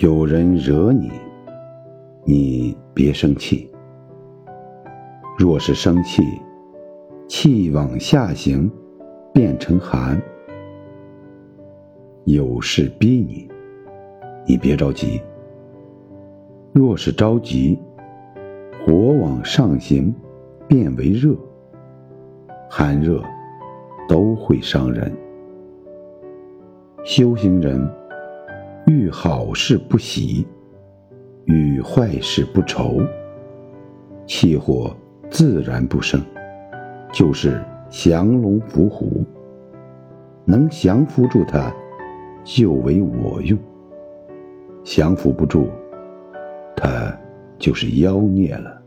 有人惹你，你别生气。若是生气，气往下行，变成寒。有事逼你，你别着急。若是着急，火往上行，变为热。寒热都会伤人。修行人。遇好事不喜，遇坏事不愁，气火自然不生，就是降龙伏虎。能降服住他，就为我用；降服不住，他就是妖孽了。